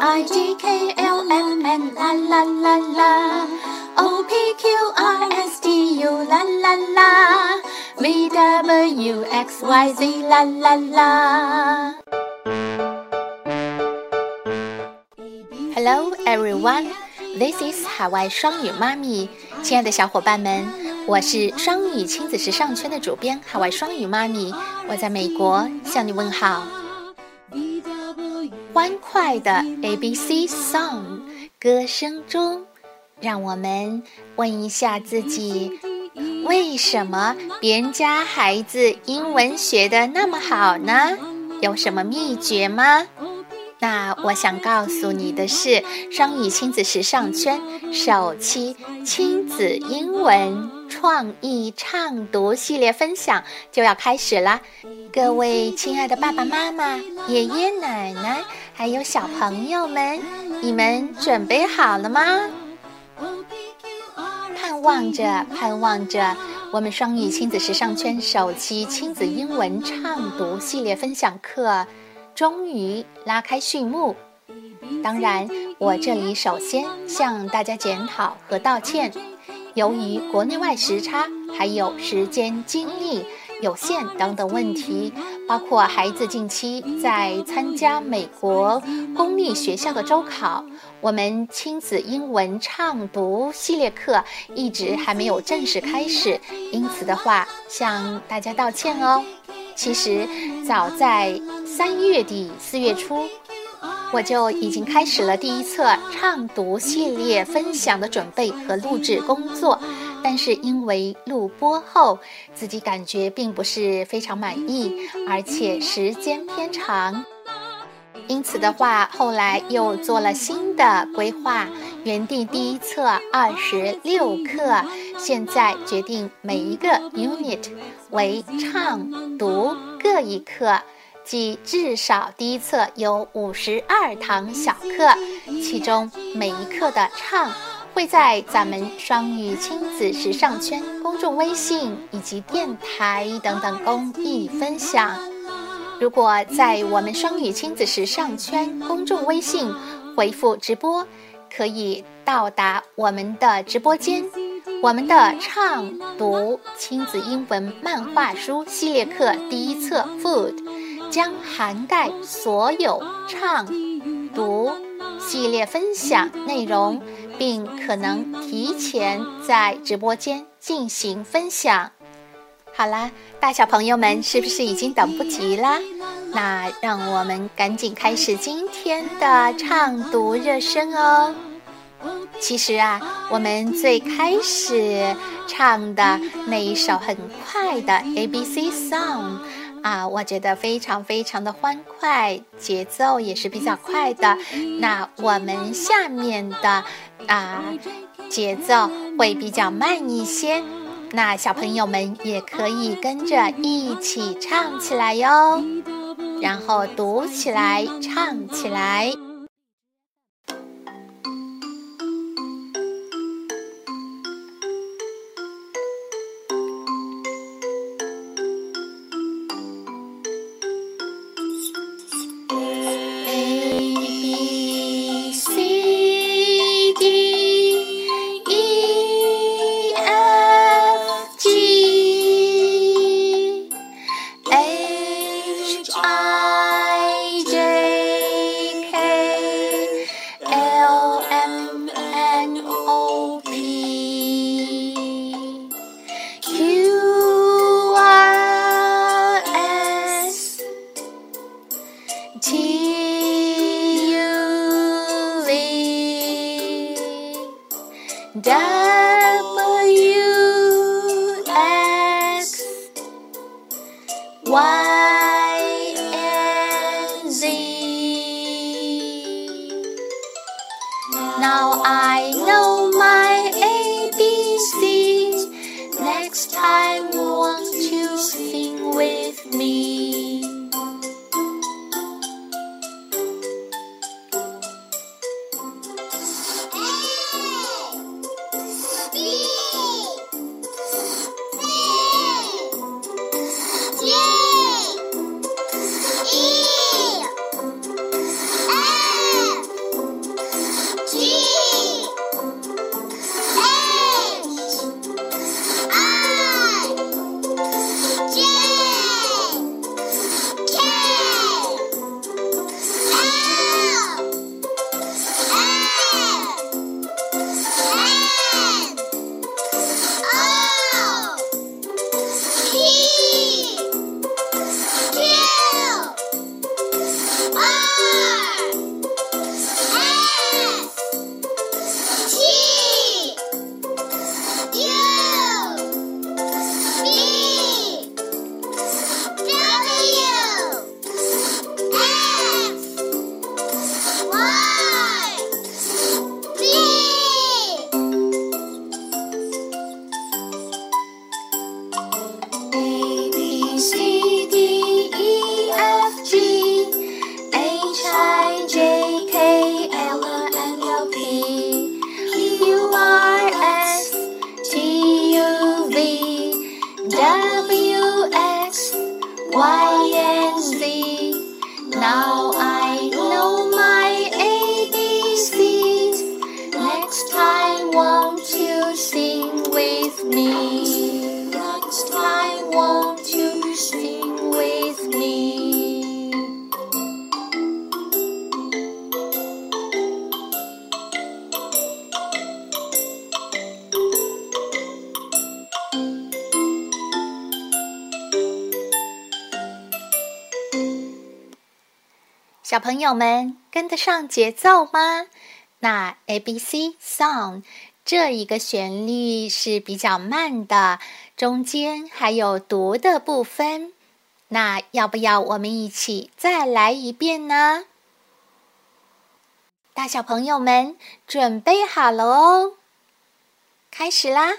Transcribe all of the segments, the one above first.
I G K L M N，啦啦啦啦，O P Q R S T U 啦啦啦，V W X Y Z 啦啦啦。Hello everyone, this is 海外双语妈咪，亲爱的小伙伴们，我是双语亲子时尚圈的主编海外双语妈咪，我在美国向你问好。欢快的 A B C song 歌声中，让我们问一下自己：为什么别人家孩子英文学的那么好呢？有什么秘诀吗？那我想告诉你的是，双语亲子时尚圈首期亲子英文创意畅读系列分享就要开始了。各位亲爱的爸爸妈妈、爷爷奶奶，还有小朋友们，你们准备好了吗？盼望着，盼望着，我们双语亲子时尚圈首期亲子英文畅读系列分享课。终于拉开序幕。当然，我这里首先向大家检讨和道歉。由于国内外时差，还有时间精力有限等等问题，包括孩子近期在参加美国公立学校的周考，我们亲子英文畅读系列课一直还没有正式开始。因此的话，向大家道歉哦。其实，早在三月底四月初，我就已经开始了第一册畅读系列分享的准备和录制工作，但是因为录播后自己感觉并不是非常满意，而且时间偏长。因此的话，后来又做了新的规划，原定第一册二十六课，现在决定每一个 unit 为唱读各一课，即至少第一册有五十二堂小课，其中每一课的唱会在咱们双语亲子时尚圈公众微信以及电台等等公益分享。如果在我们双语亲子时尚圈公众微信回复直播，可以到达我们的直播间。我们的唱读亲子英文漫画书系列课第一册 Food 将涵盖所有唱读系列分享内容，并可能提前在直播间进行分享。好啦，大小朋友们是不是已经等不及啦？那让我们赶紧开始今天的唱读热身哦。其实啊，我们最开始唱的那一首很快的 A B C song 啊，我觉得非常非常的欢快，节奏也是比较快的。那我们下面的啊，节奏会比较慢一些。那小朋友们也可以跟着一起唱起来哟，然后读起来，唱起来。Wow. Me? Next time, won't you sing with me? 小朋友们跟得上节奏吗？那 A B C song 这一个旋律是比较慢的，中间还有读的部分。那要不要我们一起再来一遍呢？大小朋友们准备好了哦，开始啦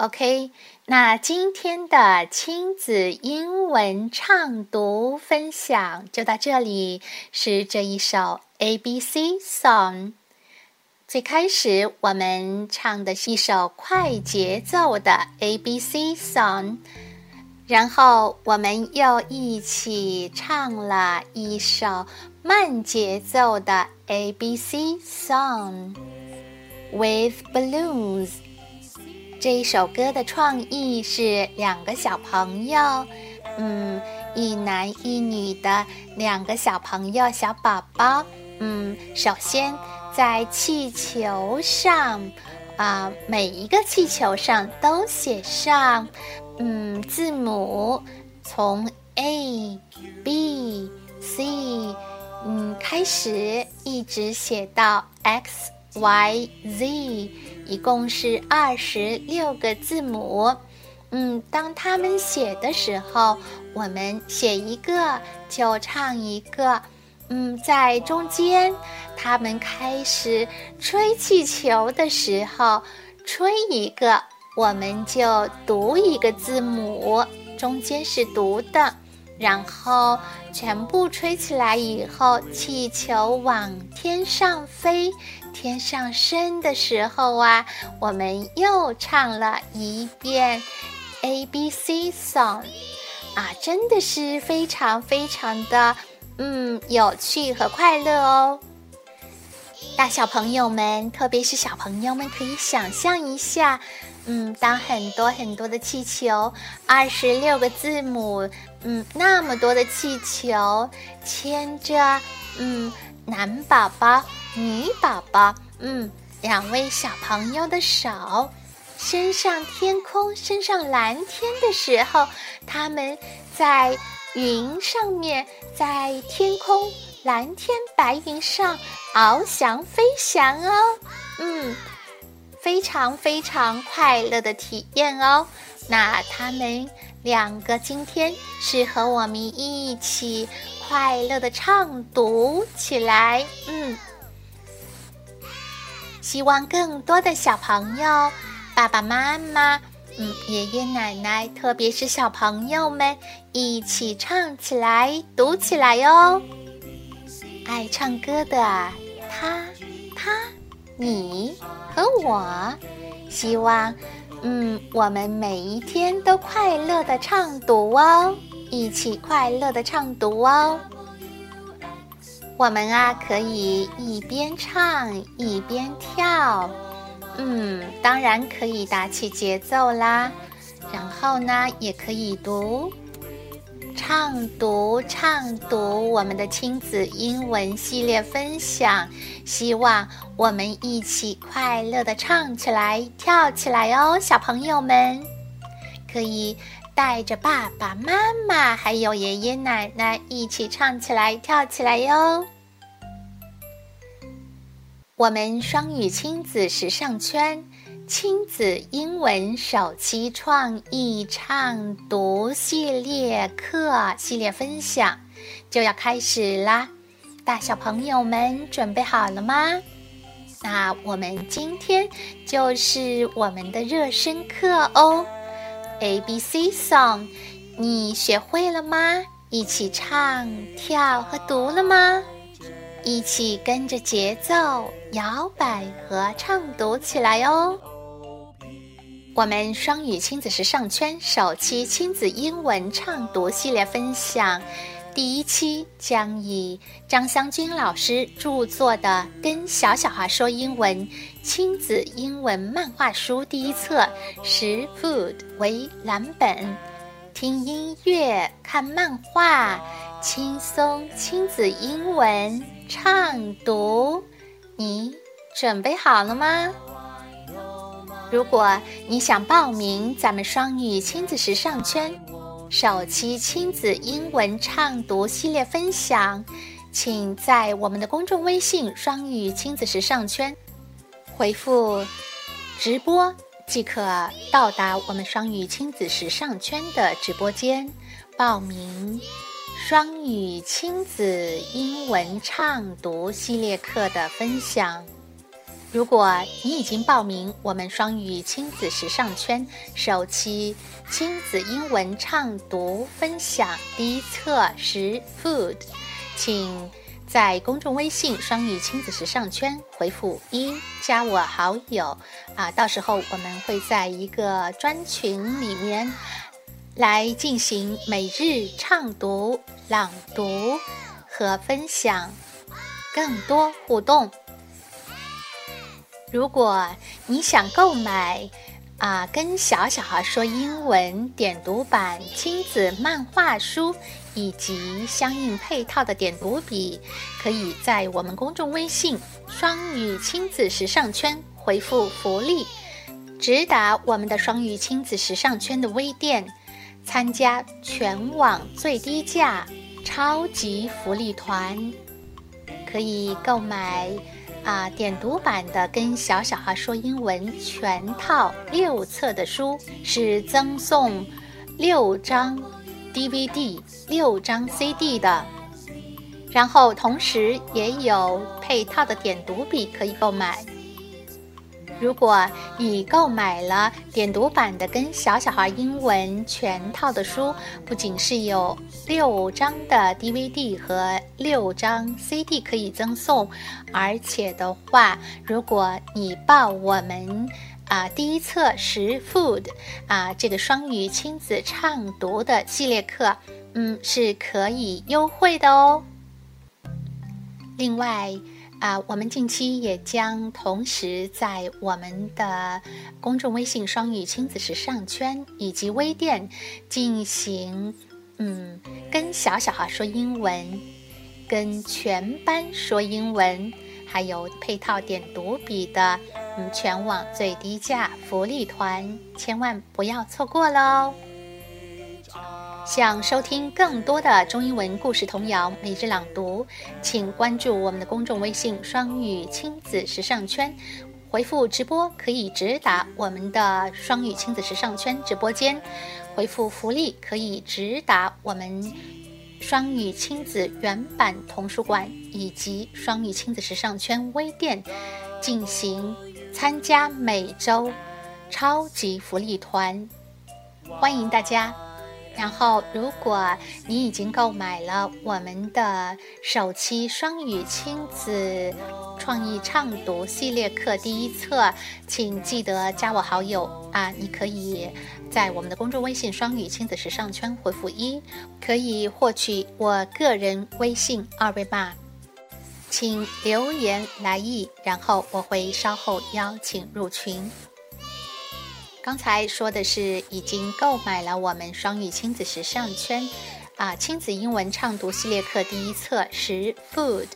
OK，那今天的亲子英文唱读分享就到这里，是这一首 A B C Song。最开始我们唱的是一首快节奏的 A B C Song，然后我们又一起唱了一首慢节奏的 A B C Song with balloons。这一首歌的创意是两个小朋友，嗯，一男一女的两个小朋友，小宝宝，嗯，首先在气球上，啊，每一个气球上都写上，嗯，字母从 A B、C，嗯，开始一直写到 X、Y、Z，一共是二十六个字母。嗯，当他们写的时候，我们写一个就唱一个。嗯，在中间，他们开始吹气球的时候，吹一个，我们就读一个字母，中间是读的。然后全部吹起来以后，气球往天上飞，天上升的时候啊，我们又唱了一遍 A B C song，啊，真的是非常非常的。嗯，有趣和快乐哦。大小朋友们，特别是小朋友们，可以想象一下，嗯，当很多很多的气球，二十六个字母，嗯，那么多的气球牵着，嗯，男宝宝、女宝宝，嗯，两位小朋友的手，伸上天空，伸上蓝天的时候，他们在。云上面，在天空蓝天白云上翱翔飞翔哦，嗯，非常非常快乐的体验哦。那他们两个今天是和我们一起快乐的唱读起来，嗯，希望更多的小朋友，爸爸妈妈。嗯，爷爷奶奶，特别是小朋友们，一起唱起来，读起来哟。爱唱歌的他、他、你和我，希望，嗯，我们每一天都快乐的唱读哦，一起快乐的唱读哦。我们啊，可以一边唱一边跳。嗯，当然可以打起节奏啦，然后呢，也可以读、唱读、唱读我们的亲子英文系列分享。希望我们一起快乐的唱起来、跳起来哦，小朋友们可以带着爸爸妈妈还有爷爷奶奶一起唱起来、跳起来哟。我们双语亲子时尚圈亲子英文首期创意唱读系列课系列分享就要开始啦！大小朋友们准备好了吗？那我们今天就是我们的热身课哦。A B C song，你学会了吗？一起唱、跳和读了吗？一起跟着节奏摇摆和唱读起来哦！我们双语亲子时尚圈首期亲子英文唱读系列分享，第一期将以张香君老师著作的《跟小小孩说英文》亲子英文漫画书第一册十 Food 为蓝本，听音乐、看漫画，轻松亲子英文。唱读，你准备好了吗？如果你想报名咱们双语亲子时尚圈首期亲子英文唱读系列分享，请在我们的公众微信“双语亲子时尚圈”回复“直播”即可到达我们双语亲子时尚圈的直播间报名。双语亲子英文畅读系列课的分享。如果你已经报名我们双语亲子时尚圈首期亲子英文畅读分享第一册时 Food，请在公众微信“双语亲子时尚圈”回复一加我好友啊，到时候我们会在一个专群里面。来进行每日畅读、朗读和分享，更多互动。如果你想购买啊，跟小小孩说英文点读版亲子漫画书以及相应配套的点读笔，可以在我们公众微信“双语亲子时尚圈”回复“福利”，直达我们的双语亲子时尚圈的微店。参加全网最低价超级福利团，可以购买啊点读版的《跟小小孩说英文》全套六册的书，是赠送六张 DVD、六张 CD 的。然后同时也有配套的点读笔可以购买。如果你购买了点读版的《跟小小孩英文全套》的书，不仅是有六张的 DVD 和六张 CD 可以赠送，而且的话，如果你报我们啊第一册十 Food 啊这个双语亲子畅读的系列课，嗯，是可以优惠的哦。另外。啊，我们近期也将同时在我们的公众微信“双语亲子时尚圈”以及微店进行，嗯，跟小小孩说英文，跟全班说英文，还有配套点读笔的，嗯，全网最低价福利团，千万不要错过喽！想收听更多的中英文故事童谣每日朗读，请关注我们的公众微信“双语亲子时尚圈”，回复“直播”可以直达我们的“双语亲子时尚圈”直播间，回复“福利”可以直达我们“双语亲子原版童书馆”以及“双语亲子时尚圈”微店，进行参加每周超级福利团，欢迎大家。然后，如果你已经购买了我们的首期双语亲子创意畅读系列课第一册，请记得加我好友啊！你可以在我们的公众微信“双语亲子时尚圈”回复一，可以获取我个人微信二维码，请留言来意，然后我会稍后邀请入群。刚才说的是已经购买了我们双语亲子时尚圈啊亲子英文畅读系列课第一册十 food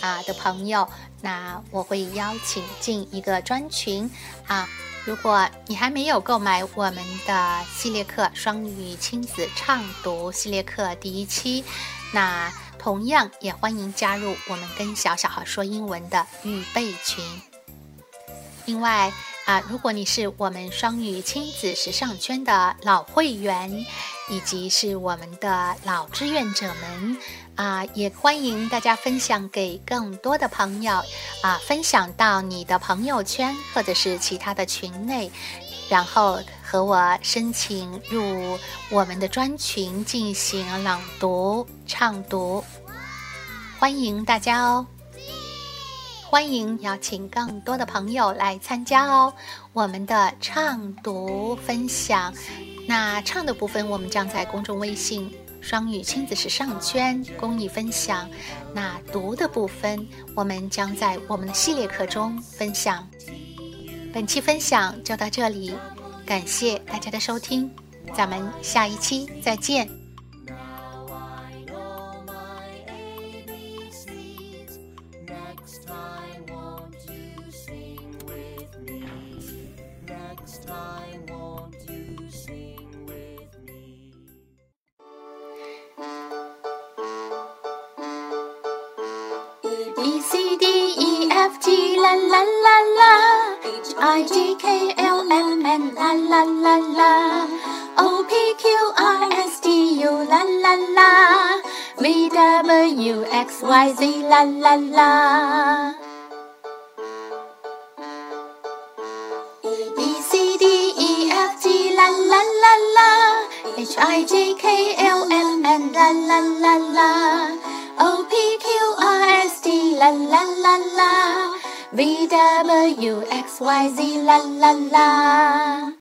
啊的朋友，那我会邀请进一个专群啊。如果你还没有购买我们的系列课双语亲子畅读系列课第一期，那同样也欢迎加入我们跟小小孩说英文的预备群。另外。啊，如果你是我们双语亲子时尚圈的老会员，以及是我们的老志愿者们，啊，也欢迎大家分享给更多的朋友，啊，分享到你的朋友圈或者是其他的群内，然后和我申请入我们的专群进行朗读畅读，欢迎大家哦。欢迎邀请更多的朋友来参加哦！我们的唱读分享，那唱的部分我们将在公众微信“双语亲子时尚圈”公益分享；那读的部分我们将在我们的系列课中分享。本期分享就到这里，感谢大家的收听，咱们下一期再见。B C D E F G la la la la. H I J K L M N la la la la. O P Q R S T U la la la. V W X Y Z la la la W X Y Z la la la